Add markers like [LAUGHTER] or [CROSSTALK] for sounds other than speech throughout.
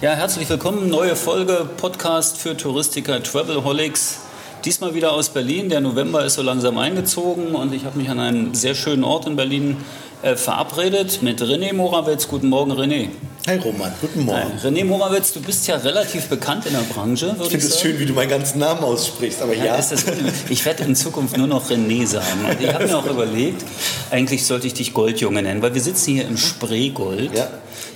Ja, herzlich willkommen. Neue Folge Podcast für Touristiker Travelholics. Diesmal wieder aus Berlin. Der November ist so langsam eingezogen und ich habe mich an einem sehr schönen Ort in Berlin äh, verabredet mit René Morawetz. Guten Morgen, René. Hi Roman, guten Morgen. Hi. René Morawetz, du bist ja relativ bekannt in der Branche. Ich finde es schön, wie du meinen ganzen Namen aussprichst, aber ja. ja. ich werde in Zukunft nur noch René sagen. Und ich habe mir auch [LAUGHS] überlegt, eigentlich sollte ich dich Goldjunge nennen, weil wir sitzen hier im Spreegold. Ja.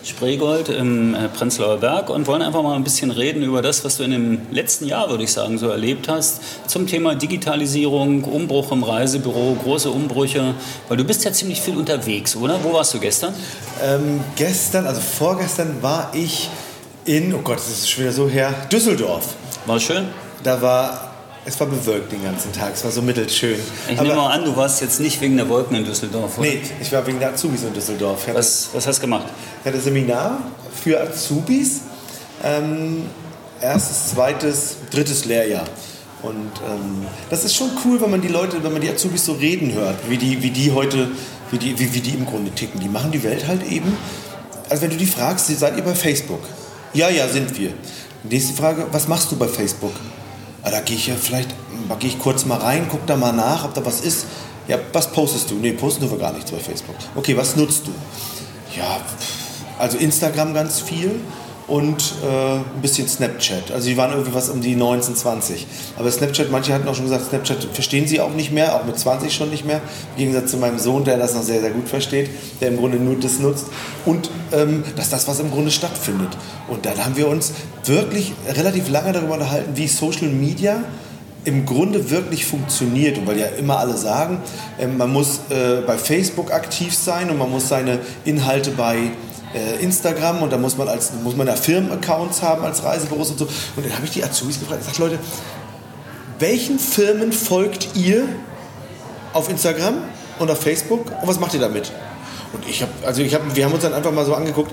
Spreegold im äh, Prenzlauer Berg und wollen einfach mal ein bisschen reden über das, was du in dem letzten Jahr, würde ich sagen, so erlebt hast, zum Thema Digitalisierung, Umbruch im Reisebüro, große Umbrüche, weil du bist ja ziemlich viel unterwegs, oder? Wo warst du gestern? Ähm, gestern, also vorgestern war ich in, oh Gott, das ist schon wieder so her, Düsseldorf. War schön? Da war es war bewölkt den ganzen Tag, es war so mittelschön. Ich Aber, nehme mal an, du warst jetzt nicht wegen der Wolken in Düsseldorf, oder? Nee, ich war wegen der Azubis in Düsseldorf. Was, was hast du gemacht? Ich hatte Seminar für Azubis, ähm, erstes, zweites, drittes Lehrjahr. Und ähm, das ist schon cool, wenn man die Leute, wenn man die Azubis so reden hört, wie die, wie die heute, wie die, wie, wie die im Grunde ticken. Die machen die Welt halt eben. Also wenn du die fragst, seid ihr bei Facebook? Ja, ja, sind wir. Nächste Frage, was machst du bei Facebook? Ah, da gehe ich ja vielleicht, gehe ich kurz mal rein, guck da mal nach, ob da was ist. Ja, was postest du? Nee, posten wir gar nichts bei Facebook. Okay, was nutzt du? Ja, also Instagram ganz viel und äh, ein bisschen Snapchat. Also die waren irgendwie was um die 19, 20. Aber Snapchat, manche hatten auch schon gesagt, Snapchat verstehen sie auch nicht mehr, auch mit 20 schon nicht mehr. Im Gegensatz zu meinem Sohn, der das noch sehr, sehr gut versteht, der im Grunde nur das nutzt. Und ähm, das ist das, was im Grunde stattfindet. Und dann haben wir uns wirklich relativ lange darüber unterhalten, wie Social Media im Grunde wirklich funktioniert. Und weil ja immer alle sagen, äh, man muss äh, bei Facebook aktiv sein und man muss seine Inhalte bei Instagram und da muss man, als, muss man da Firmenaccounts haben als Reisebüros und so. Und dann habe ich die Azubis gefragt, ich sage, Leute, welchen Firmen folgt ihr auf Instagram und auf Facebook und was macht ihr damit? Und ich habe, also ich habe, wir haben uns dann einfach mal so angeguckt,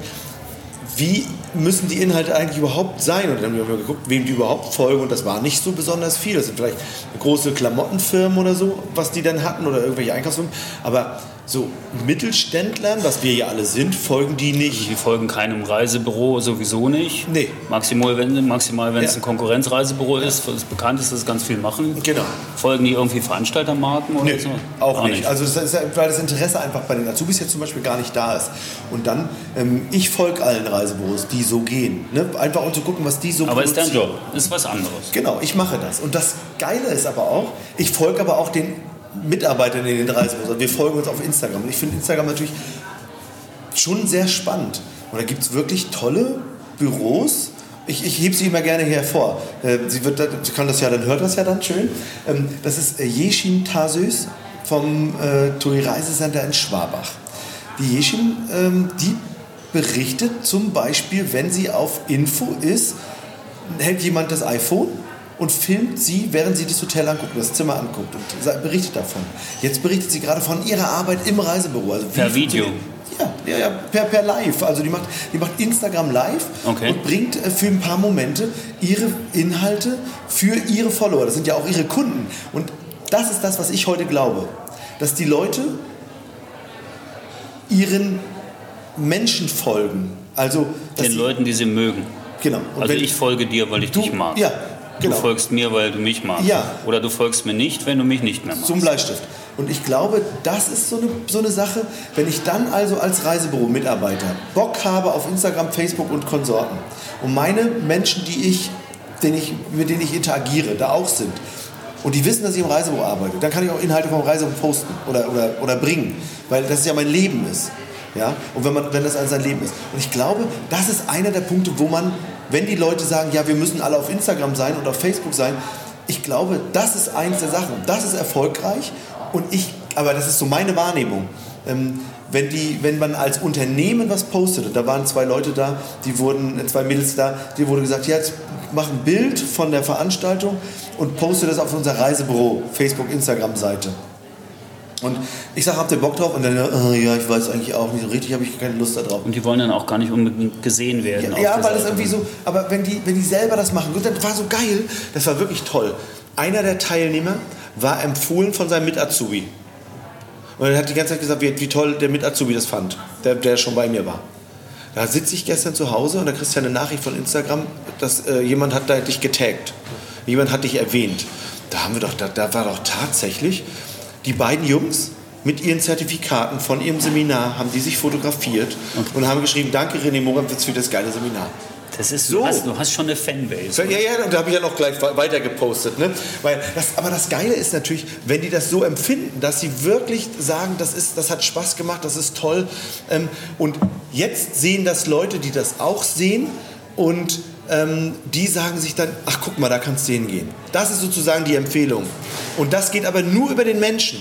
wie müssen die Inhalte eigentlich überhaupt sein? Und dann haben wir geguckt, wem die überhaupt folgen. Und das war nicht so besonders viel. Das sind vielleicht große Klamottenfirmen oder so, was die dann hatten oder irgendwelche Einkaufsfirmen. Aber so Mittelständlern, was wir ja alle sind, folgen die nicht. Die folgen keinem Reisebüro sowieso nicht. Nee. Maximal, wenn, maximal, wenn ja. es ein Konkurrenzreisebüro ist, das bekannt ist, dass es ganz viel machen. Genau. Folgen die irgendwie Veranstaltermarken oder nee, so? Auch, auch nicht. nicht. Also das ist, weil das Interesse einfach bei den Azubis jetzt zum Beispiel gar nicht da ist. Und dann, ähm, ich folge allen Reisebüros, die so gehen. Ne? Einfach um zu gucken, was die so Aber ist dein Job, ist was anderes. Genau, ich mache das. Und das Geile ist aber auch, ich folge aber auch den Mitarbeitern in den Reisebüros. Wir folgen uns auf Instagram. Und ich finde Instagram natürlich schon sehr spannend. Und da gibt es wirklich tolle Büros. Ich, ich hebe sie immer gerne hervor. Äh, sie, wird, sie kann das ja, dann hört das ja dann schön. Ähm, das ist äh, Jeshin Tasös vom äh, TUI Reisecenter in Schwabach. Die Jeshin, ähm, die berichtet zum Beispiel, wenn sie auf Info ist, hält jemand das iPhone und filmt sie, während sie das Hotel anguckt, das Zimmer anguckt und berichtet davon. Jetzt berichtet sie gerade von ihrer Arbeit im Reisebüro. Also per Video? Ja, ja, ja per, per Live. Also die macht, die macht Instagram Live okay. und bringt äh, für ein paar Momente ihre Inhalte für ihre Follower. Das sind ja auch ihre Kunden. Und das ist das, was ich heute glaube. Dass die Leute ihren Menschen folgen. Also, Den Leuten, die sie mögen. Genau. Und also ich folge dir, weil ich du, dich mag. Ja, Genau. Du folgst mir, weil du mich magst. Ja. Oder du folgst mir nicht, wenn du mich nicht mehr magst. Zum Bleistift. Und ich glaube, das ist so eine, so eine Sache, wenn ich dann also als Reisebüro-Mitarbeiter Bock habe auf Instagram, Facebook und Konsorten und meine Menschen, die ich, den ich, mit denen ich interagiere, da auch sind und die wissen, dass ich im Reisebüro arbeite, dann kann ich auch Inhalte vom Reisebüro posten oder, oder, oder bringen, weil das ja mein Leben ist. Ja? Und wenn, man, wenn das sein Leben ist. Und ich glaube, das ist einer der Punkte, wo man wenn die Leute sagen, ja, wir müssen alle auf Instagram sein und auf Facebook sein, ich glaube, das ist eins der Sachen. Das ist erfolgreich und ich, aber das ist so meine Wahrnehmung. Ähm, wenn, die, wenn man als Unternehmen was postet, da waren zwei Leute da, die wurden, zwei Mädels da, die wurde gesagt, ja, jetzt mach ein Bild von der Veranstaltung und poste das auf unser Reisebüro, Facebook, Instagram-Seite. Und ich sage, habt ihr Bock drauf? Und dann, oh, ja, ich weiß eigentlich auch nicht so richtig, habe ich keine Lust darauf. Und die wollen dann auch gar nicht unbedingt gesehen werden. Ja, ja weil das irgendwie so, aber wenn die, wenn die selber das machen, gut, das war so geil, das war wirklich toll. Einer der Teilnehmer war empfohlen von seinem Mit-Azubi. Und er hat die ganze Zeit gesagt, wie, wie toll der Mit-Azubi das fand, der, der schon bei mir war. Da sitze ich gestern zu Hause und da kriegst du eine Nachricht von Instagram, dass äh, jemand hat da dich getaggt. Jemand hat dich erwähnt. Da haben wir doch, da, da war doch tatsächlich die beiden Jungs mit ihren Zertifikaten von ihrem Seminar haben die sich fotografiert okay. und haben geschrieben, danke René Morawitz für das geile Seminar. Das ist so. Du hast, du hast schon eine Fanbase. Ja, ja, und da habe ich ja noch gleich weiter gepostet. Ne? Weil das, aber das Geile ist natürlich, wenn die das so empfinden, dass sie wirklich sagen, das, ist, das hat Spaß gemacht, das ist toll. Ähm, und jetzt sehen das Leute, die das auch sehen und ähm, die sagen sich dann, ach guck mal, da kann es denen gehen. Das ist sozusagen die Empfehlung. Und das geht aber nur über den Menschen.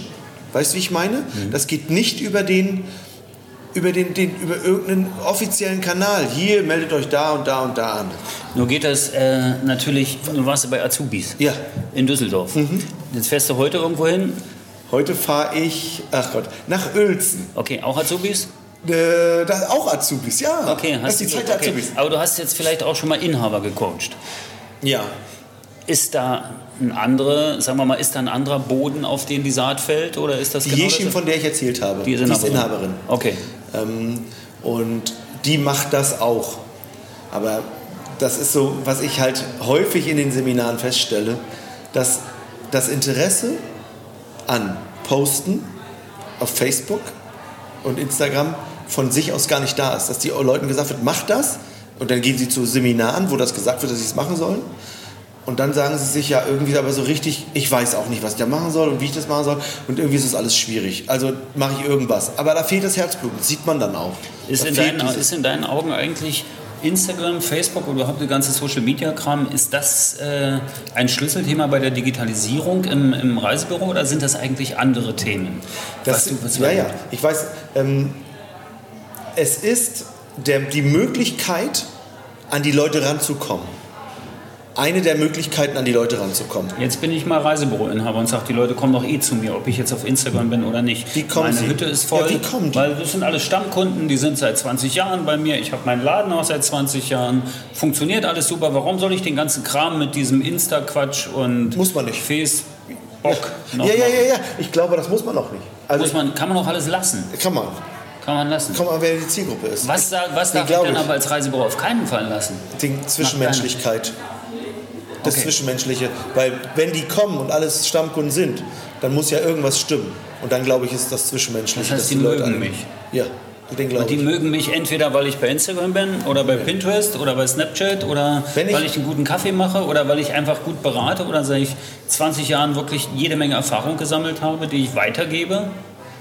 Weißt du, wie ich meine? Mhm. Das geht nicht über den, über, den, den, über irgendeinen offiziellen Kanal. Hier, meldet euch da und da und da an. Nur geht das äh, natürlich, du warst bei Azubis. Ja. In Düsseldorf. Mhm. Jetzt fährst du heute irgendwo hin? Heute fahre ich, ach Gott, nach Uelzen. Okay, auch Azubis? Äh, das auch Azubis, ja. Okay, hast das ist die Zeit der okay. Azubis. Aber du hast jetzt vielleicht auch schon mal Inhaber gecoacht. Ja. Ist da ein andere, sagen wir mal, ist da ein anderer Boden, auf den die Saat fällt, oder ist das die genau Jeschim, das? von der ich erzählt habe, die ist Inhaberin. Die ist Inhaberin. Okay. Ähm, und die macht das auch. Aber das ist so, was ich halt häufig in den Seminaren feststelle, dass das Interesse an Posten auf Facebook und Instagram von sich aus gar nicht da ist. Dass die Leuten gesagt wird, mach das und dann gehen sie zu Seminaren, wo das gesagt wird, dass sie es machen sollen. Und dann sagen sie sich ja irgendwie aber so richtig, ich weiß auch nicht, was ich da machen soll und wie ich das machen soll. Und irgendwie ist das alles schwierig. Also mache ich irgendwas. Aber da fehlt das Herzblut, das sieht man dann auch. Ist, in deinen, ist in deinen Augen eigentlich Instagram, Facebook oder überhaupt der ganze Social Media Kram, ist das äh, ein Schlüsselthema bei der Digitalisierung im, im, Reisebüro oder sind das eigentlich andere Themen? Das, du, ja, ja, ich weiß, ähm, es ist der, die Möglichkeit, an die Leute ranzukommen eine der Möglichkeiten, an die Leute ranzukommen. Jetzt bin ich mal Reisebüroinhaber und sage, die Leute kommen doch eh zu mir, ob ich jetzt auf Instagram bin oder nicht. Wie kommen Meine sie? Hütte ist voll, ja, wie kommen die? weil das sind alle Stammkunden, die sind seit 20 Jahren bei mir. Ich habe meinen Laden auch seit 20 Jahren. Funktioniert alles super. Warum soll ich den ganzen Kram mit diesem Insta-Quatsch und muss man nicht. Facebook ja, ja, ja, ja, Ich glaube, das muss man noch nicht. Also muss man, kann man auch alles lassen. Kann man. Kann man lassen. Kann man, wer die Zielgruppe ist. Was, was darf ich dann aber als Reisebüro auf keinen Fall lassen? Die Zwischenmenschlichkeit das okay. Zwischenmenschliche. Weil wenn die kommen und alles Stammkunden sind, dann muss ja irgendwas stimmen. Und dann glaube ich, ist das Zwischenmenschliche. Das heißt, die, die Leute mögen mich. Ja. Den und die ich. mögen mich entweder, weil ich bei Instagram bin oder bei. Pinterest oder bei Snapchat oder ich weil ich einen guten Kaffee mache oder weil ich einfach gut berate oder seit ich 20 Jahren wirklich jede Menge Erfahrung gesammelt habe, die ich weitergebe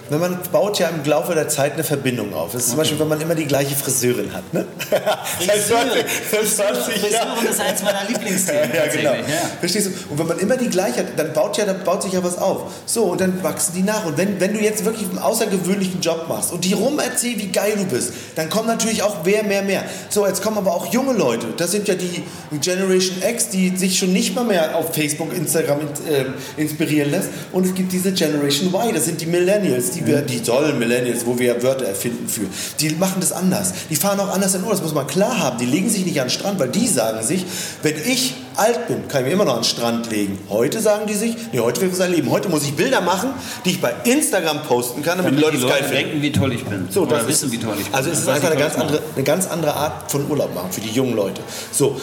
wenn man baut ja im Laufe der Zeit eine Verbindung auf. Das ist zum Beispiel, wenn man immer die gleiche Friseurin hat. Ne? [LAUGHS] Friseurin, Friseurin ist eins meiner Lieblingsthemen. ja, genau. Ja. Verstehst du? Und wenn man immer die gleiche hat, dann baut, ja, dann baut sich ja was auf. So, und dann wachsen die nach. Und wenn, wenn du jetzt wirklich einen außergewöhnlichen Job machst und die rum erzählst, wie geil du bist, dann kommen natürlich auch mehr, mehr, mehr. So, jetzt kommen aber auch junge Leute. Das sind ja die Generation X, die sich schon nicht mal mehr auf Facebook, Instagram äh, inspirieren lässt. Und es gibt diese Generation Y, das sind die Millennials, die, wir, die tollen Millennials, wo wir Wörter erfinden für, die machen das anders. Die fahren auch anders in Urlaub, das muss man klar haben. Die legen sich nicht an den Strand, weil die sagen sich, wenn ich alt bin, kann ich mir immer noch an den Strand legen. Heute sagen die sich, nee, heute will ich sein Leben. Heute muss ich Bilder machen, die ich bei Instagram posten kann, damit, damit die Leute, die Leute geil denken, wie toll ich bin. So, Oder wissen, wie toll ich bin. Also es ist einfach eine ganz, andere, eine ganz andere Art von Urlaub machen für die jungen Leute. So,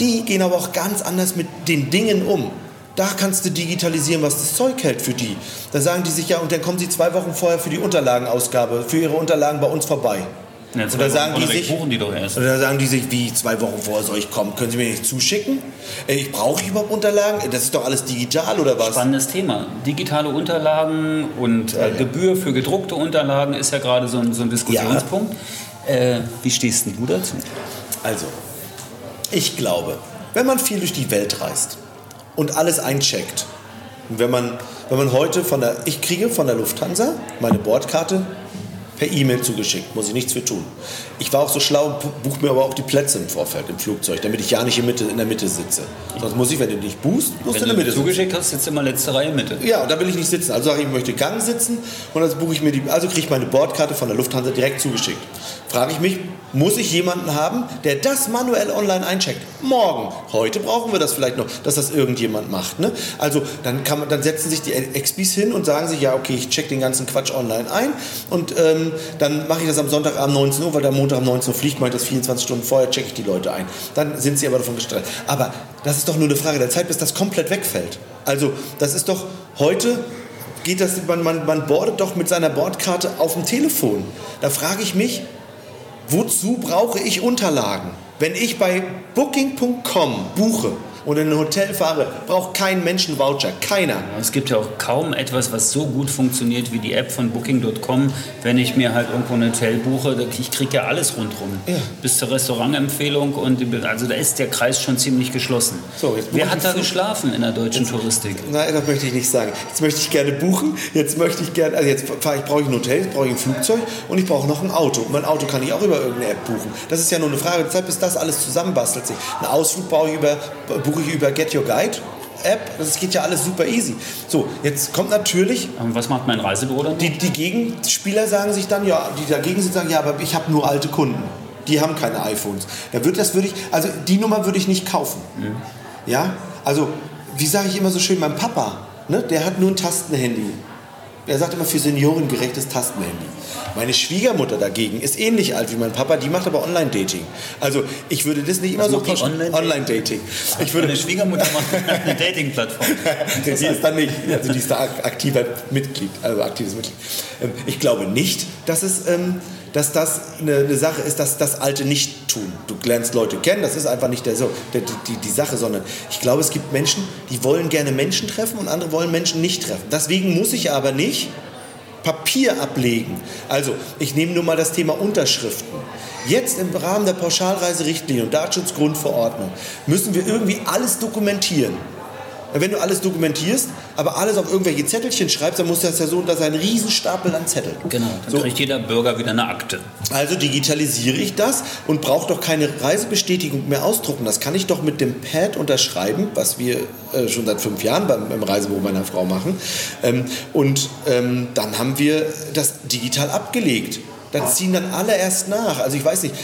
die gehen aber auch ganz anders mit den Dingen um. Da kannst du digitalisieren, was das Zeug hält für die. Da sagen die sich ja, und dann kommen sie zwei Wochen vorher für die Unterlagenausgabe, für ihre Unterlagen bei uns vorbei. Ja, und da sagen die sich, die doch erst. Und da sagen die sich, wie zwei Wochen vorher soll ich kommen? Können Sie mir nicht zuschicken? Ich brauche überhaupt Unterlagen? Das ist doch alles digital oder was? Spannendes Thema. Digitale Unterlagen und äh, ja, ja. Gebühr für gedruckte Unterlagen ist ja gerade so ein, so ein Diskussionspunkt. Äh, wie stehst du dazu? Also, ich glaube, wenn man viel durch die Welt reist, und alles eincheckt. Und wenn man, wenn man heute von der, ich kriege von der Lufthansa meine Bordkarte per E-Mail zugeschickt, muss ich nichts für tun. Ich war auch so schlau, buche mir aber auch die Plätze im Vorfeld im Flugzeug, damit ich ja nicht in, Mitte, in der Mitte sitze. Sonst muss ich, wenn du nicht buchst, musst wenn du in der Mitte sitzen. zugeschickt hast, sitzt immer letzte Reihe Mitte. Ja, und da will ich nicht sitzen. Also sage ich, ich möchte Gang sitzen und dann buche ich mir die, also kriege ich meine Bordkarte von der Lufthansa direkt zugeschickt. Frage ich mich, muss ich jemanden haben, der das manuell online eincheckt? Morgen. Heute brauchen wir das vielleicht noch, dass das irgendjemand macht. Ne? Also dann, kann man, dann setzen sich die Expis hin und sagen sich, ja, okay, ich check den ganzen Quatsch online ein und ähm, dann mache ich das am Sonntagabend 19 Uhr, weil der Montag um 19 Uhr fliegt, mache ich das 24 Stunden vorher, checke ich die Leute ein. Dann sind sie aber davon gestresst. Aber das ist doch nur eine Frage der Zeit, bis das komplett wegfällt. Also das ist doch heute geht das, man, man, man bordet doch mit seiner Bordkarte auf dem Telefon. Da frage ich mich, wozu brauche ich Unterlagen? Wenn ich bei booking.com buche, und in ein Hotel fahre, braucht kein Mensch einen Voucher. Keiner. Es gibt ja auch kaum etwas, was so gut funktioniert wie die App von Booking.com. Wenn ich mir halt irgendwo ein Hotel buche, ich kriege ja alles rundherum. Ja. Bis zur Restaurantempfehlung. Und also da ist der Kreis schon ziemlich geschlossen. So, Wer hat da geschlafen in der deutschen jetzt, Touristik? Nein, das möchte ich nicht sagen. Jetzt möchte ich gerne buchen. Jetzt möchte ich gerne, also jetzt ich, brauche ich ein Hotel, jetzt brauche ich ein Flugzeug und ich brauche noch ein Auto. Und mein Auto kann ich auch über irgendeine App buchen. Das ist ja nur eine Frage der Zeit, bis das alles zusammenbastelt sich. Ein Ausflug brauche ich über, buche buche ich über Get Your Guide. App, das geht ja alles super easy. So, jetzt kommt natürlich. Was macht mein Reisebüro dann? Die, die Gegenspieler sagen sich dann, ja, die dagegen sind, sagen, ja, aber ich habe nur alte Kunden. Die haben keine iPhones. Da wird das würde ich, also die Nummer würde ich nicht kaufen. Mhm. Ja, also wie sage ich immer so schön, mein Papa, ne, der hat nur ein Tastenhandy. Er sagt immer für Senioren gerechtes Tastenhandy. Meine Schwiegermutter dagegen ist ähnlich alt wie mein Papa, die macht aber Online-Dating. Also ich würde das nicht immer Was so Online-Dating. Online ich würde Meine Schwiegermutter macht eine [LAUGHS] Dating-Plattform. [LAUGHS] die ist dann nicht, also die ist da aktiver Mitglied, also aktives Mitglied. Ähm, ich glaube nicht, dass es ähm, dass das eine, eine, Sache ist, dass das Alte nicht tun. Du lernst Leute kennen, das ist einfach nicht der, so, der, die, die Sache, sondern ich glaube, es gibt Menschen, die wollen gerne Menschen treffen und andere wollen Menschen nicht treffen. Deswegen muss ich aber nicht Papier ablegen. Also, ich nehme nur mal das Thema Unterschriften. Jetzt im Rahmen der Pauschalreiserichtlinie und Datenschutzgrundverordnung müssen wir irgendwie alles dokumentieren. Wenn du alles dokumentierst, aber alles auf irgendwelche Zettelchen schreibst, dann muss das ja so, dass ein Riesenstapel an Zetteln. Genau, dann so. kriegt jeder Bürger wieder eine Akte. Also digitalisiere ich das und brauche doch keine Reisebestätigung mehr ausdrucken. Das kann ich doch mit dem Pad unterschreiben, was wir äh, schon seit fünf Jahren beim, beim Reisebüro meiner Frau machen. Ähm, und ähm, dann haben wir das digital abgelegt. Da ziehen dann alle erst nach. Also ich weiß nicht,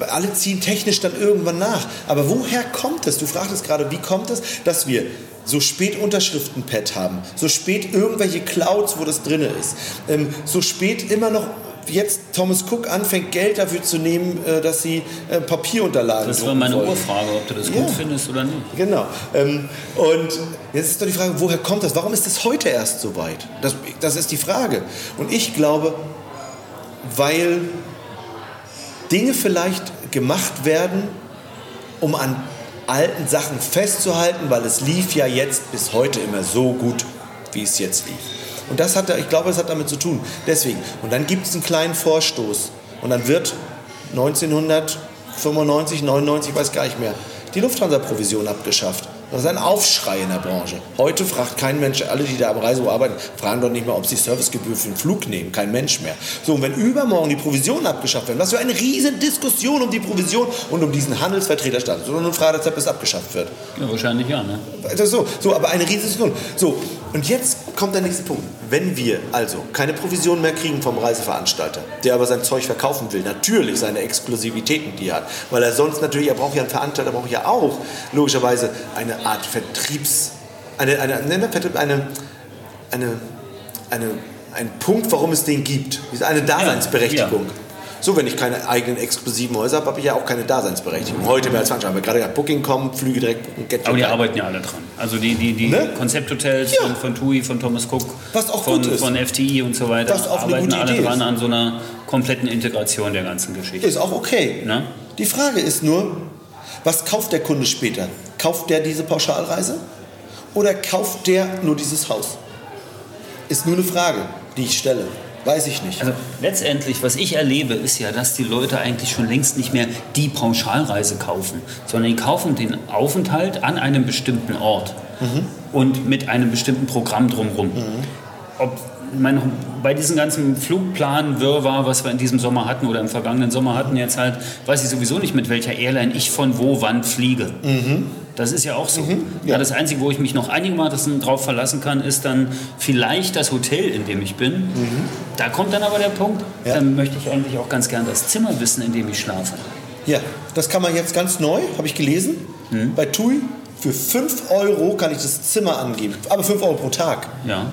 alle ziehen technisch dann irgendwann nach. Aber woher kommt es? Du fragtest gerade, wie kommt es, dass wir so spät Unterschriftenpad haben, so spät irgendwelche Clouds, wo das drin ist, ähm, so spät immer noch jetzt Thomas Cook anfängt, Geld dafür zu nehmen, äh, dass sie äh, Papierunterlagen Das war meine wollen. Urfrage, ob du das ja. gut findest oder nicht. Genau. Ähm, und jetzt ist doch die Frage, woher kommt das? Warum ist das heute erst so weit? Das, das ist die Frage. Und ich glaube, weil Dinge vielleicht gemacht werden, um an alten Sachen festzuhalten, weil es lief ja jetzt bis heute immer so gut, wie es jetzt lief. Und das hat, ich glaube, das hat damit zu tun. Deswegen. Und dann gibt es einen kleinen Vorstoß. Und dann wird 1995, 99, ich weiß gar nicht mehr, die Lufthansa-Provision abgeschafft. Das ist ein Aufschrei in der Branche. Heute fragt kein Mensch, alle, die da am Reisebüro arbeiten, fragen doch nicht mehr, ob sie Servicegebühr für den Flug nehmen. Kein Mensch mehr. So, und wenn übermorgen die Provisionen abgeschafft werden, was für eine riesen Diskussion um die Provision und um diesen Handelsvertreter statt. So eine Frage, dass das abgeschafft wird. Ja, wahrscheinlich ja, ne? Das so, so, aber eine riesen Diskussion. So, und jetzt kommt der nächste Punkt. Wenn wir also keine Provision mehr kriegen vom Reiseveranstalter, der aber sein Zeug verkaufen will, natürlich seine Exklusivitäten, die er hat, weil er sonst natürlich, er braucht ja einen Veranstalter, braucht ja auch logischerweise eine Art Vertriebs, eine, eine, eine, eine, eine, eine, ein Punkt, warum es den gibt. Eine Daseinsberechtigung. Ja, ja. So, wenn ich keine eigenen exklusiven Häuser habe, habe ich ja auch keine Daseinsberechtigung. Heute mehr als 20 Jahre. Gerade gesagt, Booking kommen, Flüge direkt Get Aber die arbeiten ja alle dran. Also die, die, die ne? Konzepthotels ja. von, von TUI, von Thomas Cook, Was auch von, gut ist. von FTI und so weiter, Was auch arbeiten alle dran ist. an so einer kompletten Integration der ganzen Geschichte. Ist auch okay. Ne? Die Frage ist nur, was kauft der Kunde später? Kauft der diese Pauschalreise oder kauft der nur dieses Haus? Ist nur eine Frage, die ich stelle. Weiß ich nicht. Also letztendlich, was ich erlebe, ist ja, dass die Leute eigentlich schon längst nicht mehr die Pauschalreise kaufen, sondern die kaufen den Aufenthalt an einem bestimmten Ort mhm. und mit einem bestimmten Programm drumherum. Mhm. ob, meine, bei diesem ganzen Flugplan-Wirrwarr, was wir in diesem Sommer hatten oder im vergangenen Sommer hatten, jetzt halt, weiß ich sowieso nicht, mit welcher Airline ich von wo wann fliege. Mhm. Das ist ja auch so. Mhm, ja. ja. das Einzige, wo ich mich noch einigermaßen drauf verlassen kann, ist dann vielleicht das Hotel, in dem ich bin. Mhm. Da kommt dann aber der Punkt, ja. dann möchte ich eigentlich auch ganz gern das Zimmer wissen, in dem ich schlafe. Ja, das kann man jetzt ganz neu, habe ich gelesen, mhm. bei TUI. Für 5 Euro kann ich das Zimmer angeben, aber 5 Euro pro Tag. Ja.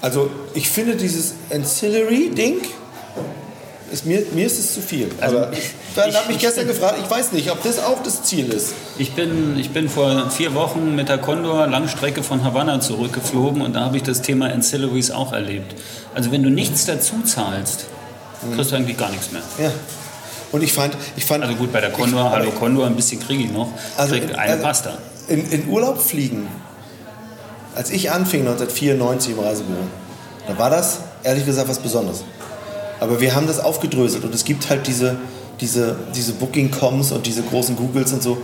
Also ich finde dieses Ancillary-Ding, ist mir, mir ist es zu viel. Also Aber dann habe mich gestern gefragt, ich weiß nicht, ob das auch das Ziel ist. Ich bin, ich bin vor vier Wochen mit der Condor Langstrecke von Havanna zurückgeflogen und da habe ich das Thema Ancillaries auch erlebt. Also wenn du nichts dazu zahlst, kriegst du eigentlich gar nichts mehr. Ja. Und ich fand, ich fand. Also gut, bei der Condor, ich, hallo Condor, ein bisschen kriege ich noch. Also krieg eine also Pasta. In, in Urlaub fliegen als ich anfing 1994 im Reisebüro, da war das ehrlich gesagt was Besonderes. Aber wir haben das aufgedröselt und es gibt halt diese, diese, diese Booking.coms und diese großen Googles und so.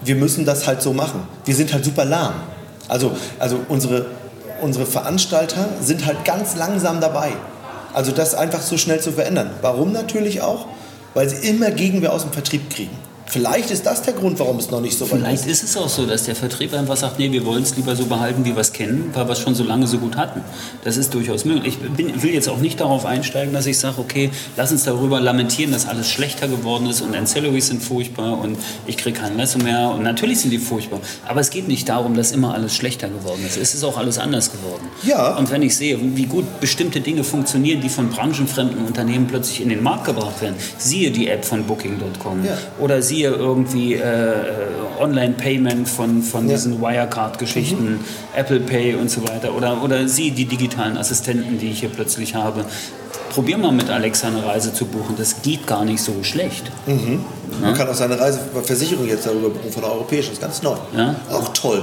Wir müssen das halt so machen. Wir sind halt super lahm. Also, also unsere, unsere Veranstalter sind halt ganz langsam dabei. Also das einfach so schnell zu verändern. Warum natürlich auch? Weil sie immer Gegenwehr aus dem Vertrieb kriegen. Vielleicht ist das der Grund, warum es noch nicht so weit ist. Vielleicht ist es auch so, dass der Vertrieb einfach sagt, nee, wir wollen es lieber so behalten, wie wir es kennen, weil wir es schon so lange so gut hatten. Das ist durchaus möglich. Ich bin, will jetzt auch nicht darauf einsteigen, dass ich sage, okay, lass uns darüber lamentieren, dass alles schlechter geworden ist und Ancillaries sind furchtbar und ich kriege keine Messe mehr. Und natürlich sind die furchtbar. Aber es geht nicht darum, dass immer alles schlechter geworden ist. Es ist auch alles anders geworden. Ja. Und wenn ich sehe, wie gut bestimmte Dinge funktionieren, die von branchenfremden Unternehmen plötzlich in den Markt gebracht werden, siehe die App von Booking.com ja. oder siehe hier irgendwie äh, Online-Payment von, von ja. diesen Wirecard-Geschichten, mhm. Apple Pay und so weiter. Oder, oder Sie, die digitalen Assistenten, die ich hier plötzlich habe. Probier mal mit Alexa eine Reise zu buchen. Das geht gar nicht so schlecht. Mhm. Man kann auch seine Reiseversicherung jetzt darüber buchen von der europäischen. Das ist ganz neu. Ja? Auch toll.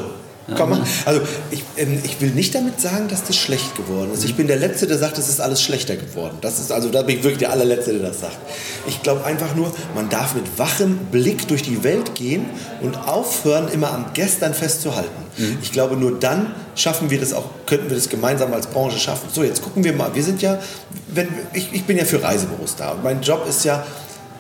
Kann man, also ich, ähm, ich will nicht damit sagen, dass das schlecht geworden ist. Ich bin der Letzte, der sagt, es ist alles schlechter geworden. Das ist, also da bin ich wirklich der allerletzte, der das sagt. Ich glaube einfach nur, man darf mit wachem Blick durch die Welt gehen und aufhören, immer am Gestern festzuhalten. Mhm. Ich glaube, nur dann schaffen wir das auch, könnten wir das gemeinsam als Branche schaffen. So, jetzt gucken wir mal. Wir sind ja, wenn, ich, ich bin ja für Reisebüros da. Und mein Job ist ja,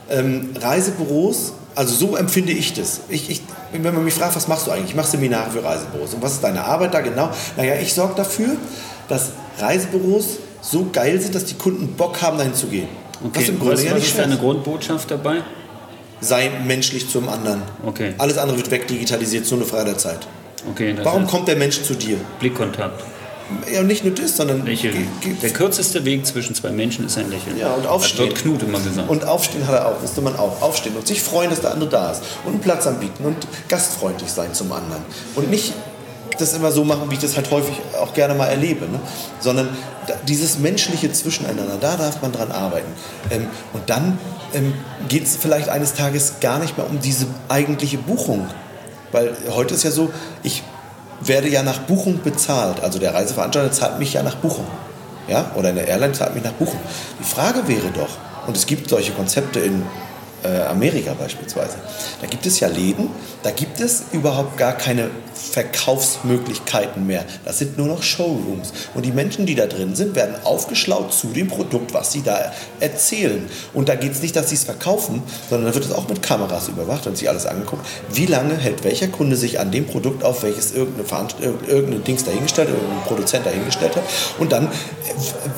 ähm, Reisebüros also so empfinde ich das. Ich, ich, wenn man mich fragt, was machst du eigentlich? Ich mache Seminare für Reisebüros. Und was ist deine Arbeit da genau? Naja, ich sorge dafür, dass Reisebüros so geil sind, dass die Kunden Bock haben, dahin zu gehen. Okay, was, im Grunde was, ja was ist deine Grundbotschaft dabei? Sei menschlich zum anderen. Okay. Alles andere wird wegdigitalisiert, nur eine Frage der Zeit. Okay, Warum kommt der Mensch zu dir? Blickkontakt. Ja, nicht nur das, sondern. Lächeln. Der kürzeste Weg zwischen zwei Menschen ist ein Lächeln. Ja, und aufstehen. Hat Knut immer gesagt. Und aufstehen hat er auch, wusste man auch. Aufstehen und sich freuen, dass der andere da ist. Und einen Platz anbieten und gastfreundlich sein zum anderen. Und nicht das immer so machen, wie ich das halt häufig auch gerne mal erlebe, ne? sondern dieses menschliche Zwischeneinander, da darf man dran arbeiten. Ähm, und dann ähm, geht es vielleicht eines Tages gar nicht mehr um diese eigentliche Buchung. Weil heute ist ja so, ich werde ja nach Buchung bezahlt. Also der Reiseveranstalter zahlt mich ja nach Buchung. Ja? Oder eine Airline zahlt mich nach Buchung. Die Frage wäre doch, und es gibt solche Konzepte in Amerika beispielsweise. Da gibt es ja Läden, da gibt es überhaupt gar keine Verkaufsmöglichkeiten mehr. Das sind nur noch Showrooms. Und die Menschen, die da drin sind, werden aufgeschlaut zu dem Produkt, was sie da erzählen. Und da geht es nicht, dass sie es verkaufen, sondern da wird es auch mit Kameras überwacht und sich alles angeguckt. Wie lange hält welcher Kunde sich an dem Produkt auf, welches irgendeine, irgendeine Dings dahingestellt, irgendein Produzent dahingestellt hat. Und dann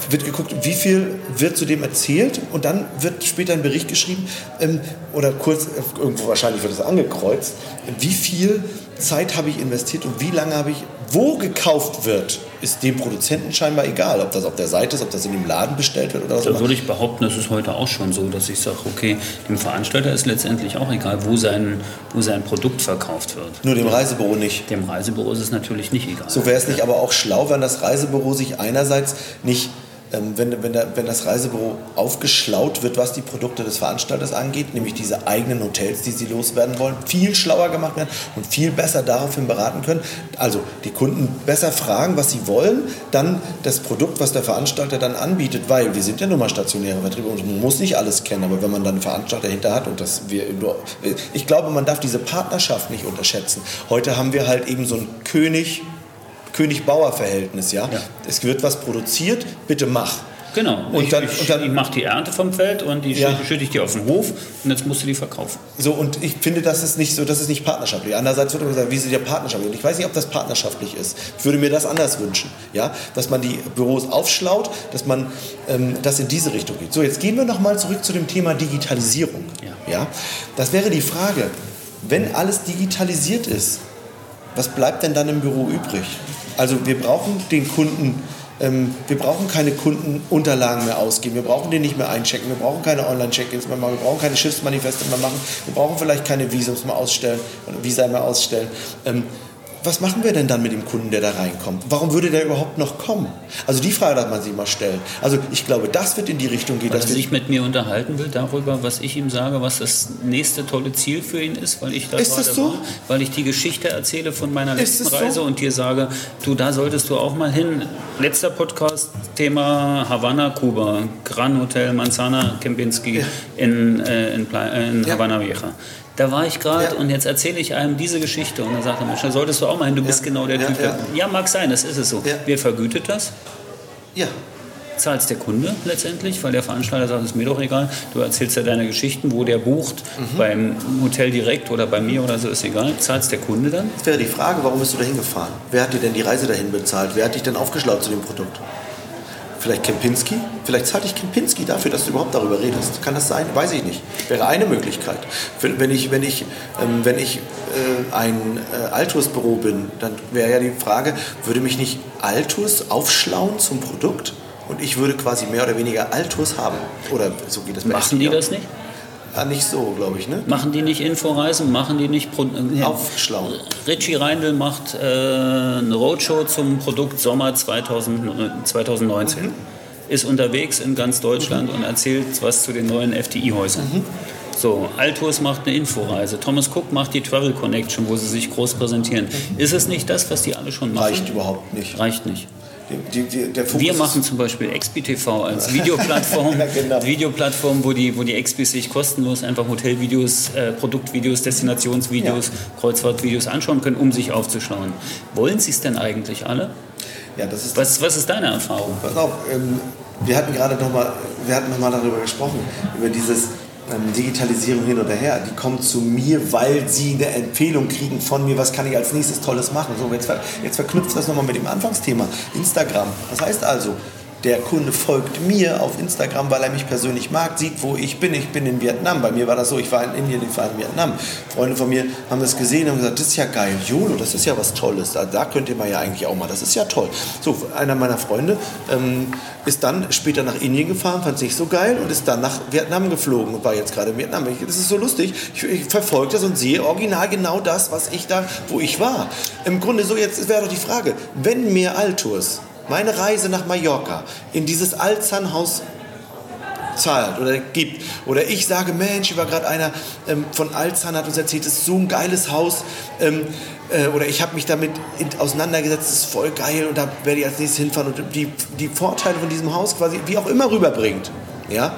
wird geguckt, wie viel wird zu dem erzählt. Und dann wird später ein Bericht geschrieben, ähm, oder kurz, irgendwo wahrscheinlich wird es angekreuzt, wie viel Zeit habe ich investiert und wie lange habe ich, wo gekauft wird, ist dem Produzenten scheinbar egal, ob das auf der Seite ist, ob das in dem Laden bestellt wird oder was. Da würde ich behaupten, das ist heute auch schon so, dass ich sage, okay, dem Veranstalter ist letztendlich auch egal, wo sein, wo sein Produkt verkauft wird. Nur dem Reisebüro nicht. Dem Reisebüro ist es natürlich nicht egal. So wäre es nicht aber auch schlau, wenn das Reisebüro sich einerseits nicht wenn, wenn, der, wenn das Reisebüro aufgeschlaut wird, was die Produkte des Veranstalters angeht, nämlich diese eigenen Hotels, die sie loswerden wollen, viel schlauer gemacht werden und viel besser daraufhin beraten können. Also die Kunden besser fragen, was sie wollen, dann das Produkt, was der Veranstalter dann anbietet, weil wir sind ja nun mal stationäre Vertriebe und man muss nicht alles kennen, aber wenn man dann einen Veranstalter hinter hat und das wir, ich glaube, man darf diese Partnerschaft nicht unterschätzen. Heute haben wir halt eben so einen König König-Bauer-Verhältnis. Ja? ja? Es wird was produziert, bitte mach. Genau. Und ich, dann, ich, dann, ich mache die Ernte vom Feld und die ja. schütte ich dir auf den Hof und jetzt musst du die verkaufen. So, und ich finde, das ist nicht so, das ist nicht partnerschaftlich. Andererseits wird immer gesagt, wie sie der partnerschaftlich? Und ich weiß nicht, ob das partnerschaftlich ist. Ich würde mir das anders wünschen. Ja? Dass man die Büros aufschlaut, dass man ähm, das in diese Richtung geht. So, jetzt gehen wir nochmal zurück zu dem Thema Digitalisierung. Ja. Ja? Das wäre die Frage, wenn alles digitalisiert ist, was bleibt denn dann im Büro übrig? Also wir brauchen den Kunden ähm, wir brauchen keine Kundenunterlagen mehr ausgeben, wir brauchen die nicht mehr einchecken, wir brauchen keine Online-Check-ins mehr machen, wir brauchen keine Schiffsmanifeste mehr machen, wir brauchen vielleicht keine Visums mehr ausstellen, Visa mehr ausstellen. Ähm, was machen wir denn dann mit dem Kunden, der da reinkommt? Warum würde der überhaupt noch kommen? Also die Frage darf man sich mal stellen. Also ich glaube, das wird in die Richtung gehen. Weil dass er sich mit mir unterhalten will darüber, was ich ihm sage, was das nächste tolle Ziel für ihn ist, weil ich da ist das so? War, weil ich die Geschichte erzähle von meiner letzten Reise so? und dir sage, du, da solltest du auch mal hin. Letzter Podcast, Thema Havanna, Kuba, Gran Hotel Manzana Kempinski ja. in, äh, in, in ja. Havana Vieja da war ich gerade ja. und jetzt erzähle ich einem diese Geschichte und dann sagt er, Mensch, da solltest du auch mal hin, du bist genau der Typ. Ja, mag sein, das ist es so. Wer vergütet das? Ja. Zahlt der Kunde letztendlich, weil der Veranstalter sagt, es ist mir doch egal, du erzählst ja deine Geschichten, wo der bucht, mhm. beim Hotel direkt oder bei mir oder so, ist egal. Zahlt der Kunde dann? Jetzt wäre die Frage, warum bist du da hingefahren? Wer hat dir denn die Reise dahin bezahlt? Wer hat dich denn aufgeschlaut zu dem Produkt? Vielleicht Kempinski? Vielleicht zahle ich Kempinski dafür, dass du überhaupt darüber redest. Kann das sein? Weiß ich nicht. Wäre eine Möglichkeit. Wenn ich, wenn ich, ähm, wenn ich äh, ein äh, Altus-Büro bin, dann wäre ja die Frage, würde mich nicht Altus aufschlauen zum Produkt? Und ich würde quasi mehr oder weniger Altus haben. Oder so geht das bei Machen die das nicht? Ah, nicht so, glaube ich, ne? Machen die nicht Inforeisen? Machen die nicht... Pro äh, Aufschlauen. Richie Reindl macht äh, eine Roadshow zum Produkt Sommer 2000, 2019. Mhm. Ist unterwegs in ganz Deutschland mhm. und erzählt was zu den neuen FDI-Häusern. Mhm. So, Altus macht eine Inforeise. Thomas Cook macht die Travel Connection, wo sie sich groß präsentieren. Mhm. Ist es nicht das, was die alle schon machen? Reicht überhaupt nicht. Reicht nicht. Die, die, wir machen zum Beispiel XBTV als Videoplattform, [LAUGHS] genau. Videoplattform, wo die, wo die Expis sich kostenlos einfach Hotelvideos, äh, Produktvideos, Destinationsvideos, ja. Kreuzfahrtvideos anschauen können, um sich aufzuschlauen. Wollen Sie es denn eigentlich alle? Ja, das ist was, was ist deine Erfahrung? Pass auf, ähm, wir hatten gerade noch mal, wir hatten noch mal darüber gesprochen, über dieses Digitalisierung hin oder her, die kommen zu mir, weil sie eine Empfehlung kriegen von mir, was kann ich als nächstes Tolles machen. So, jetzt, jetzt verknüpft das nochmal mit dem Anfangsthema, Instagram. Das heißt also, der Kunde folgt mir auf Instagram, weil er mich persönlich mag, sieht, wo ich bin. Ich bin in Vietnam. Bei mir war das so, ich war in Indien, ich war in Vietnam. Freunde von mir haben das gesehen und gesagt, das ist ja geil. YOLO, das ist ja was Tolles. Da, da könnt ihr mal ja eigentlich auch mal. Das ist ja toll. So, einer meiner Freunde ähm, ist dann später nach Indien gefahren, fand es nicht so geil und ist dann nach Vietnam geflogen und war jetzt gerade in Vietnam. Das ist so lustig. Ich, ich verfolge das und sehe original genau das, was ich da, wo ich war. Im Grunde so, jetzt wäre doch die Frage, wenn mehr Altours meine Reise nach Mallorca in dieses Alzan-Haus zahlt oder gibt. Oder ich sage, Mensch, war gerade einer ähm, von Alzan, hat uns erzählt, das ist so ein geiles Haus. Ähm, äh, oder ich habe mich damit in, auseinandergesetzt, das ist voll geil und da werde ich als nächstes hinfahren und die, die Vorteile von diesem Haus quasi wie auch immer rüberbringt. Ja?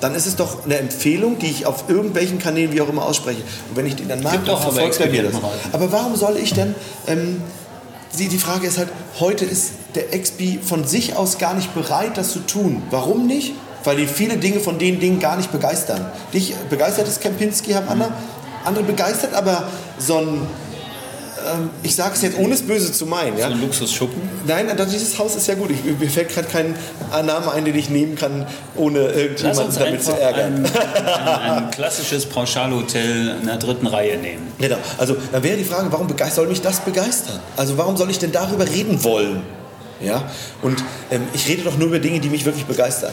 Dann ist es doch eine Empfehlung, die ich auf irgendwelchen Kanälen wie auch immer ausspreche. Und wenn ich den dann mag, dann verfolgt er mir das. Aber warum soll ich denn... Ähm, die, die Frage ist halt, heute ist der XB von sich aus gar nicht bereit, das zu tun. Warum nicht? Weil die viele Dinge von den Dingen gar nicht begeistern. Dich begeistert ist Kempinski, haben andere, andere begeistert, aber so ein ähm, ich sage es jetzt ohne es böse zu meinen. Ja? So ein Luxusschuppen? Nein, dieses Haus ist ja gut. Ich, mir fällt gerade kein Name ein, den ich nehmen kann, ohne irgendjemanden damit zu ärgern. Ein, [LAUGHS] ein, ein klassisches Pauschalhotel in der dritten Reihe nehmen. Genau. Also dann wäre die Frage, warum soll mich das begeistern? Also warum soll ich denn darüber reden wollen? Ja? Und ähm, ich rede doch nur über Dinge, die mich wirklich begeistern.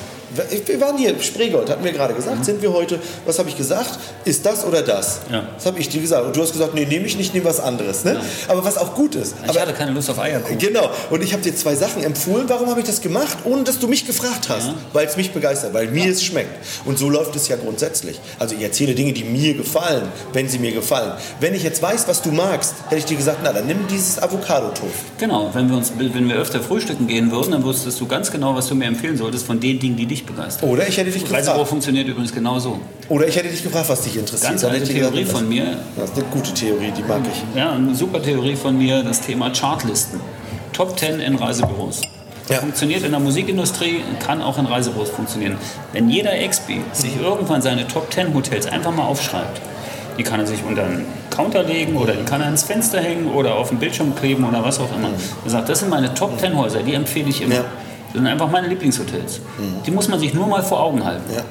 Wir waren hier, Spreegold, hatten wir gerade gesagt, mhm. sind wir heute, was habe ich gesagt? Ist das oder das? Ja. Das habe ich dir gesagt. Und du hast gesagt, nee, nehme ich nicht, nehme was anderes. Ne? Ja. Aber was auch gut ist. Ich Aber, hatte keine Lust auf Eierkuchen. Genau. Und ich habe dir zwei Sachen empfohlen. Warum habe ich das gemacht? Ohne dass du mich gefragt hast. Ja. Weil es mich begeistert, weil mir es schmeckt. Und so läuft es ja grundsätzlich. Also ich erzähle Dinge, die mir gefallen, wenn sie mir gefallen. Wenn ich jetzt weiß, was du magst, hätte ich dir gesagt, na, dann nimm dieses Avocado-Toast. Genau. Wenn wir, uns, wenn wir öfter frühstücken gehen würden, dann wusstest du ganz genau, was du mir empfehlen solltest von den Dingen, die dich begeistern. Oder ich hätte dich gefragt. Reisebüro funktioniert übrigens genauso. Oder ich hätte dich gefragt, was dich interessiert. Ganz eine Theorie von mir. Das ist eine gute Theorie, die mag ich. Ja, eine super Theorie von mir, das Thema Chartlisten. Top 10 in Reisebüros. Ja. Funktioniert in der Musikindustrie, kann auch in Reisebüros funktionieren. Wenn jeder Expi sich irgendwann seine Top 10 Hotels einfach mal aufschreibt, die kann er sich unter einen Counter legen oder die kann er ins Fenster hängen oder auf den Bildschirm kleben oder was auch immer. Er sagt, das sind meine Top 10 Häuser, die empfehle ich immer. Ja. Das sind einfach meine Lieblingshotels. Mhm. Die muss man sich nur mal vor Augen halten. Ja.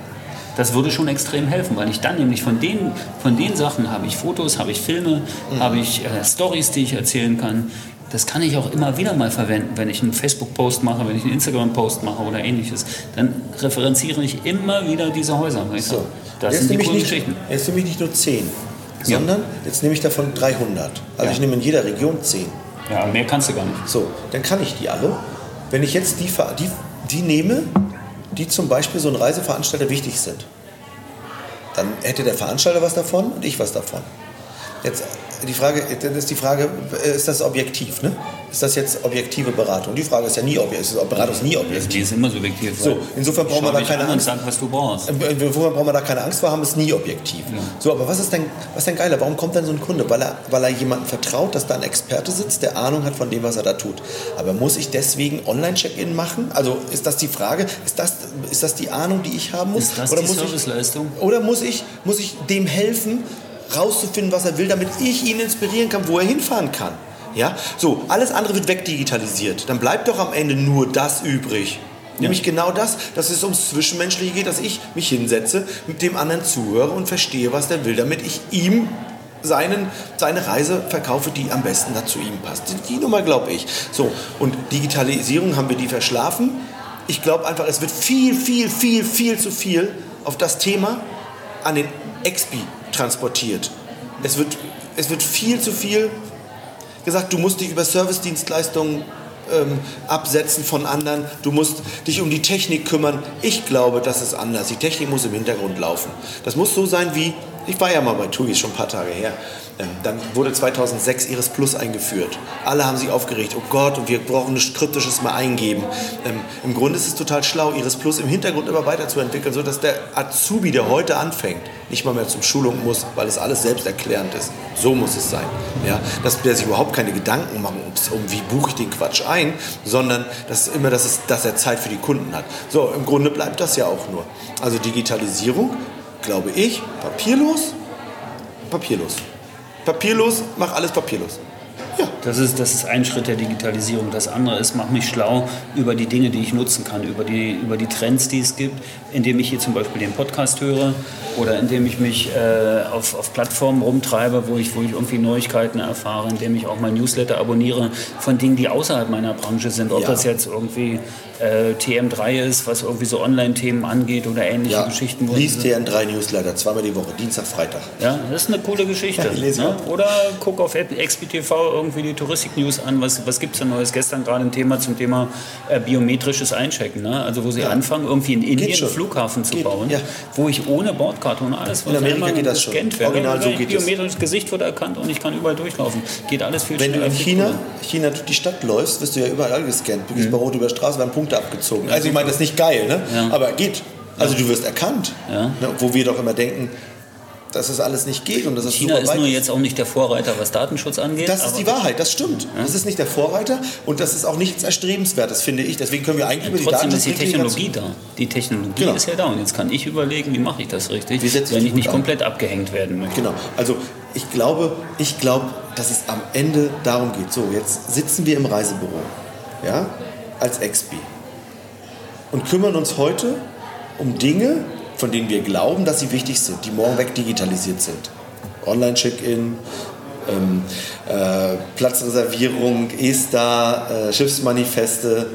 Das würde schon extrem helfen, weil ich dann nämlich von den, von den Sachen habe ich Fotos, habe ich Filme, mhm. habe ich äh, Stories, die ich erzählen kann. Das kann ich auch immer wieder mal verwenden, wenn ich einen Facebook-Post mache, wenn ich einen Instagram-Post mache oder ähnliches. Dann referenziere ich immer wieder diese Häuser. So. Das jetzt sind die coolen nicht, Geschichten. Jetzt nehme ich nicht nur 10, sondern ja. jetzt nehme ich davon 300. Also ja. ich nehme in jeder Region 10. Ja, mehr kannst du gar nicht. So, dann kann ich die alle. Wenn ich jetzt die, die, die nehme, die zum Beispiel so ein Reiseveranstalter wichtig sind, dann hätte der Veranstalter was davon und ich was davon. Jetzt die Frage, dann ist die Frage, äh, ist das objektiv? Ne? Ist das jetzt objektive Beratung? Die Frage ist ja nie objektiv. Beratung ist nie objektiv. Die ist immer subjektiv. So, insofern brauchen wir da keine Angst. Sagen, was du brauchst. Äh, insofern brauchen wir da keine Angst vor haben, ist nie objektiv. Ja. So, aber was ist denn, was ist denn geiler? Warum kommt denn so ein Kunde? Weil er, weil er jemandem vertraut, dass da ein Experte sitzt, der Ahnung hat von dem, was er da tut. Aber muss ich deswegen Online-Check-In machen? Also ist das die Frage? Ist das, ist das die Ahnung, die ich haben muss? Ist das oder die muss Serviceleistung? Ich, oder muss ich, muss ich dem helfen, rauszufinden, was er will, damit ich ihn inspirieren kann, wo er hinfahren kann. Ja? So, alles andere wird wegdigitalisiert. Dann bleibt doch am Ende nur das übrig. Nämlich genau das, dass es ums Zwischenmenschliche geht, dass ich mich hinsetze, mit dem anderen zuhöre und verstehe, was der will, damit ich ihm seinen, seine Reise verkaufe, die am besten dazu ihm passt. Die Nummer glaube ich. So, und Digitalisierung haben wir die verschlafen. Ich glaube einfach, es wird viel, viel, viel, viel zu viel auf das Thema an den Expi transportiert. Es wird, es wird viel zu viel gesagt, du musst dich über Servicedienstleistungen ähm, absetzen von anderen, du musst dich um die Technik kümmern. Ich glaube, das ist anders. Die Technik muss im Hintergrund laufen. Das muss so sein wie, ich war ja mal bei TUI, schon ein paar Tage her. Ähm, dann wurde 2006 Iris Plus eingeführt. Alle haben sich aufgeregt, oh Gott, und wir brauchen nichts Kryptisches mal eingeben. Ähm, Im Grunde ist es total schlau, Iris Plus im Hintergrund immer weiterzuentwickeln, sodass der Azubi, der heute anfängt, nicht mal mehr zum Schulung muss, weil es alles selbsterklärend ist. So muss es sein. Ja? Dass der sich überhaupt keine Gedanken macht, um wie buche ich den Quatsch ein, sondern dass immer, dass, es, dass er Zeit für die Kunden hat. So, im Grunde bleibt das ja auch nur. Also Digitalisierung, glaube ich, papierlos, papierlos. Papierlos, mach alles papierlos. Ja. Das, ist, das ist ein Schritt der Digitalisierung. Das andere ist, mach mich schlau über die Dinge, die ich nutzen kann, über die, über die Trends, die es gibt, indem ich hier zum Beispiel den Podcast höre oder indem ich mich äh, auf, auf Plattformen rumtreibe, wo ich, wo ich irgendwie Neuigkeiten erfahre, indem ich auch mal Newsletter abonniere von Dingen, die außerhalb meiner Branche sind. Ob ja. das jetzt irgendwie äh, TM3 ist, was irgendwie so Online-Themen angeht oder ähnliche ja. Geschichten. Lies TM3 Newsletter, zweimal die Woche, Dienstag, Freitag. Ja, das ist eine coole Geschichte. Ja, ne? Oder guck auf XBTV irgendwie die Touristik-News an, was, was gibt es da Neues? Gestern gerade ein Thema zum Thema äh, biometrisches Einchecken, ne? also wo sie ja. anfangen, irgendwie in Indien einen Flughafen zu geht. bauen, wo ich ohne Bordkarte und alles, was in Amerika geht das schon. Original so geht biometrisches Gesicht wird erkannt und ich kann überall durchlaufen. Geht alles viel Wenn schneller. Wenn du in China, China durch die Stadt läufst, wirst du ja überall gescannt. Du gehst mhm. bei Rot über Straße, werden Punkte abgezogen. Also ich meine, das ist nicht geil, ne? Ja. aber geht. Also du wirst erkannt. Ja. Ne? Wo wir doch immer denken, dass es alles nicht geht und dass es China ist nur jetzt auch nicht der Vorreiter, was Datenschutz angeht. Das ist die Wahrheit, das stimmt. Ja. Das ist nicht der Vorreiter und das ist auch nichts Erstrebenswertes, finde ich. Deswegen können wir eigentlich über die Trotzdem ist die Technologie da. Die Technologie genau. ist ja da und jetzt kann ich überlegen, wie mache ich das richtig, wenn ich nicht komplett an. abgehängt werden möchte. Genau. Also ich glaube, ich glaube, dass es am Ende darum geht. So, jetzt sitzen wir im Reisebüro, ja, als Expi und kümmern uns heute um Dinge, von denen wir glauben, dass sie wichtig sind, die morgen weg digitalisiert sind. Online-Check-In, ähm, äh, Platzreservierung, ESTA, äh, Schiffsmanifeste.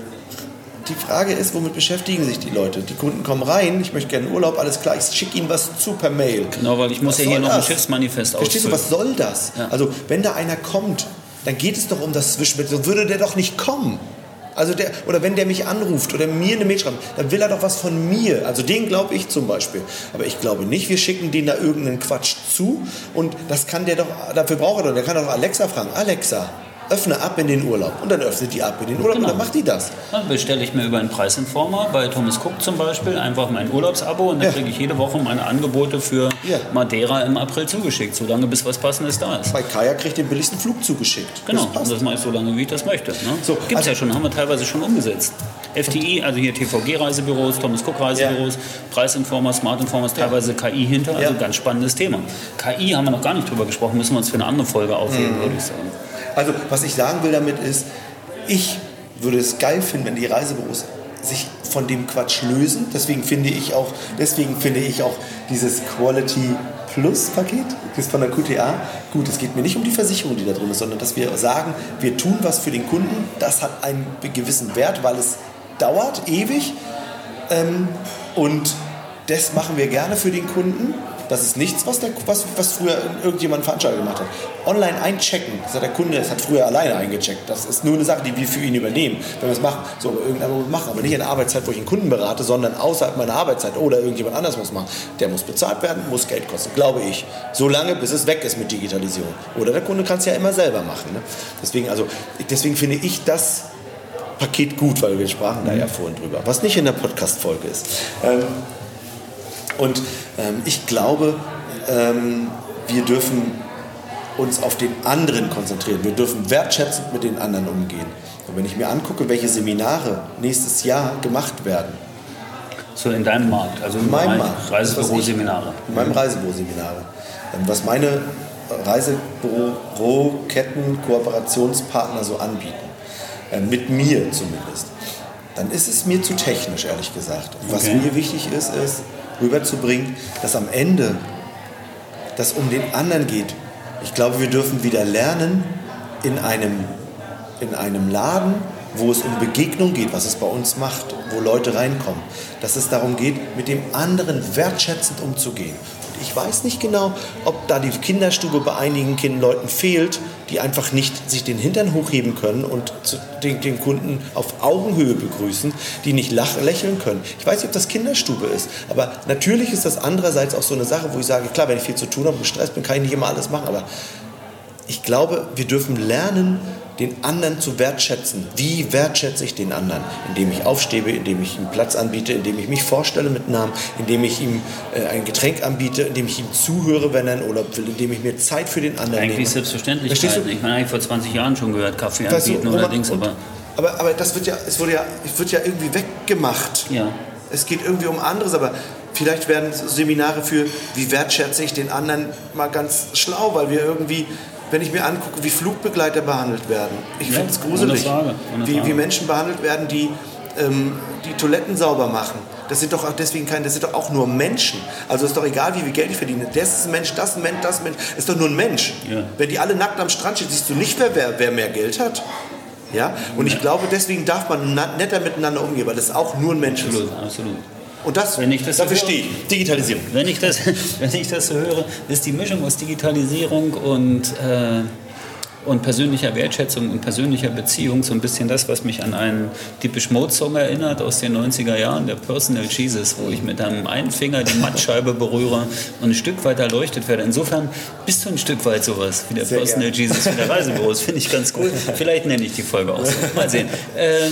Die Frage ist, womit beschäftigen sich die Leute? Die Kunden kommen rein, ich möchte gerne Urlaub, alles klar, ich schicke ihnen was zu per Mail. Genau, weil ich muss was ja hier noch ein Schiffsmanifest Verstehst ausfüllen. du, was soll das? Ja. Also, wenn da einer kommt, dann geht es doch um das Zwischenbild, so würde der doch nicht kommen. Also der, oder wenn der mich anruft oder mir eine Mail schreibt, dann will er doch was von mir. Also den glaube ich zum Beispiel. Aber ich glaube nicht, wir schicken den da irgendeinen Quatsch zu und das kann der doch, dafür braucht er doch, der kann doch Alexa fragen. Alexa, öffne ab in den Urlaub. Und dann öffnet die ab in den Urlaub genau. und dann macht die das. Dann bestelle ich mir über einen Preisinformer bei Thomas Cook zum Beispiel einfach mein Urlaubsabo und dann ja. kriege ich jede Woche meine Angebote für ja. Madeira im April zugeschickt, solange bis was Passendes da ist. Bei Kaya kriege ich den billigsten Flug zugeschickt. Genau, das und das mache ich so lange, wie ich das möchte. Ne? So, Gibt es also, ja schon, haben wir teilweise schon umgesetzt. FTI, also hier TVG-Reisebüros, Thomas Cook-Reisebüros, ja. Preisinformer, Smart Informers, teilweise KI hinter, also ganz spannendes Thema. KI haben wir noch gar nicht drüber gesprochen, müssen wir uns für eine andere Folge aufheben, mhm. würde ich sagen. Also, was ich sagen will damit ist, ich würde es geil finden, wenn die Reisebüros sich von dem Quatsch lösen. Deswegen finde ich auch, deswegen finde ich auch dieses Quality Plus Paket, das von der QTA, gut, es geht mir nicht um die Versicherung, die da drin ist, sondern dass wir sagen, wir tun was für den Kunden, das hat einen gewissen Wert, weil es dauert ewig. Ähm, und das machen wir gerne für den Kunden das ist nichts, was, der, was, was früher irgendjemand Veranstalter gemacht hat. Online einchecken, das hat der Kunde, das hat früher alleine eingecheckt. Das ist nur eine Sache, die wir für ihn übernehmen. Wenn wir es machen, so irgendjemand machen, aber nicht in der Arbeitszeit, wo ich einen Kunden berate, sondern außerhalb meiner Arbeitszeit oder irgendjemand anders muss machen. Der muss bezahlt werden, muss Geld kosten, glaube ich. So lange, bis es weg ist mit Digitalisierung. Oder der Kunde kann es ja immer selber machen. Ne? Deswegen, also, deswegen finde ich das Paket gut, weil wir sprachen da ja vorhin drüber, was nicht in der Podcast-Folge ist. Ähm, und ähm, ich glaube, ähm, wir dürfen uns auf den anderen konzentrieren. Wir dürfen wertschätzend mit den anderen umgehen. Und wenn ich mir angucke, welche Seminare nächstes Jahr gemacht werden. So in deinem Markt, also in meinem Markt. Reisebüro-Seminare. In meinem Reisebüro-Seminare. Ähm, was meine Reisebüro-Ketten, Kooperationspartner so anbieten. Ähm, mit mir zumindest. Dann ist es mir zu technisch, ehrlich gesagt. Was okay. mir wichtig ist, ist, rüberzubringen, dass am Ende das um den anderen geht. Ich glaube, wir dürfen wieder lernen, in einem, in einem Laden, wo es um Begegnung geht, was es bei uns macht, wo Leute reinkommen, dass es darum geht, mit dem anderen wertschätzend umzugehen ich weiß nicht genau, ob da die Kinderstube bei einigen Leuten fehlt, die einfach nicht sich den Hintern hochheben können und den, den Kunden auf Augenhöhe begrüßen, die nicht lächeln können. Ich weiß nicht, ob das Kinderstube ist, aber natürlich ist das andererseits auch so eine Sache, wo ich sage, klar, wenn ich viel zu tun habe, gestresst bin, kann ich nicht immer alles machen, aber ich glaube, wir dürfen lernen, den anderen zu wertschätzen. Wie wertschätze ich den anderen? Indem ich aufstebe, indem ich ihm Platz anbiete, indem ich mich vorstelle mit Namen, indem ich ihm äh, ein Getränk anbiete, indem ich ihm zuhöre, wenn er in Urlaub will, indem ich mir Zeit für den anderen eigentlich nehme. Selbstverständlich. Ich meine, eigentlich vor 20 Jahren schon gehört, Kaffee weißt anbieten du, allerdings, aber... Aber, aber das wird ja, es wurde ja, wird ja irgendwie weggemacht. Ja. Es geht irgendwie um anderes, aber vielleicht werden Seminare für, wie wertschätze ich den anderen, mal ganz schlau, weil wir irgendwie wenn ich mir angucke, wie Flugbegleiter behandelt werden. Ich ja, finde es gruselig, wie, wie, Menschen behandelt werden, die ähm, die Toiletten sauber machen. Das sind doch auch deswegen keine, das sind doch auch nur Menschen. Also ist doch egal, wie viel Geld ich verdiene. Das ist ein Mensch, das ist ein Mensch, das ist ein Mensch. Das ist doch nur ein Mensch. Ja. Wenn die alle nackt am Strand stehen, siehst du nicht, wer, wer, wer mehr Geld hat. Ja? Und ich glaube, deswegen darf man netter miteinander umgehen, weil das auch nur ein Mensch absolut, ist. Absolut. Und das, wenn ich das dafür so stehe Digitalisierung. Wenn ich, das, [LAUGHS] wenn ich das so höre, ist die Mischung aus Digitalisierung und, äh, und persönlicher Wertschätzung und persönlicher Beziehung so ein bisschen das, was mich an einen typisch Mode-Song erinnert aus den 90er Jahren, der Personal Jesus, wo ich mit einem einen Finger die Mattscheibe [LAUGHS] berühre und ein Stück weit erleuchtet werde. Insofern bist du ein Stück weit sowas wie der Sehr Personal gern. Jesus wie der Reisebüro. Das finde ich ganz cool. [LAUGHS] Vielleicht nenne ich die Folge auch so. Mal sehen. Äh,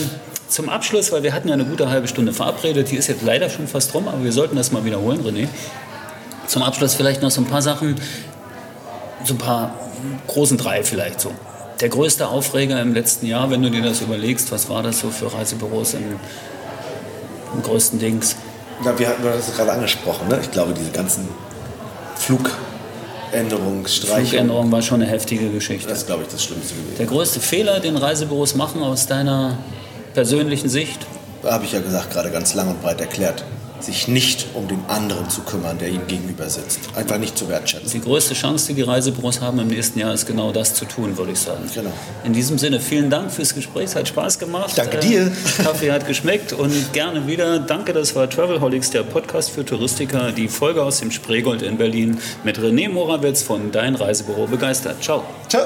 zum Abschluss, weil wir hatten ja eine gute halbe Stunde verabredet, die ist jetzt leider schon fast rum, aber wir sollten das mal wiederholen, René. Zum Abschluss vielleicht noch so ein paar Sachen, so ein paar großen drei vielleicht so. Der größte Aufreger im letzten Jahr, wenn du dir das überlegst, was war das so für Reisebüros im, im größten Dings? Ja, wir hatten das gerade angesprochen, ne? ich glaube, diese ganzen Flugänderungen, Streichungen. Flugänderung war schon eine heftige Geschichte. Das ist, glaube ich, das Schlimmste gewesen. Der größte Fehler, den Reisebüros machen aus deiner persönlichen Sicht? Habe ich ja gesagt, gerade ganz lang und breit erklärt. Sich nicht um den anderen zu kümmern, der ihm gegenüber sitzt. Einfach nicht zu wertschätzen. Die größte Chance, die die Reisebüros haben im nächsten Jahr, ist genau das zu tun, würde ich sagen. Genau. In diesem Sinne, vielen Dank fürs Gespräch. Es hat Spaß gemacht. Ich danke dir. Äh, Kaffee hat geschmeckt und gerne wieder. Danke, das war Travelholics, der Podcast für Touristiker. Die Folge aus dem Spreegold in Berlin mit René Morawitz von Dein Reisebüro begeistert. Ciao. Ciao.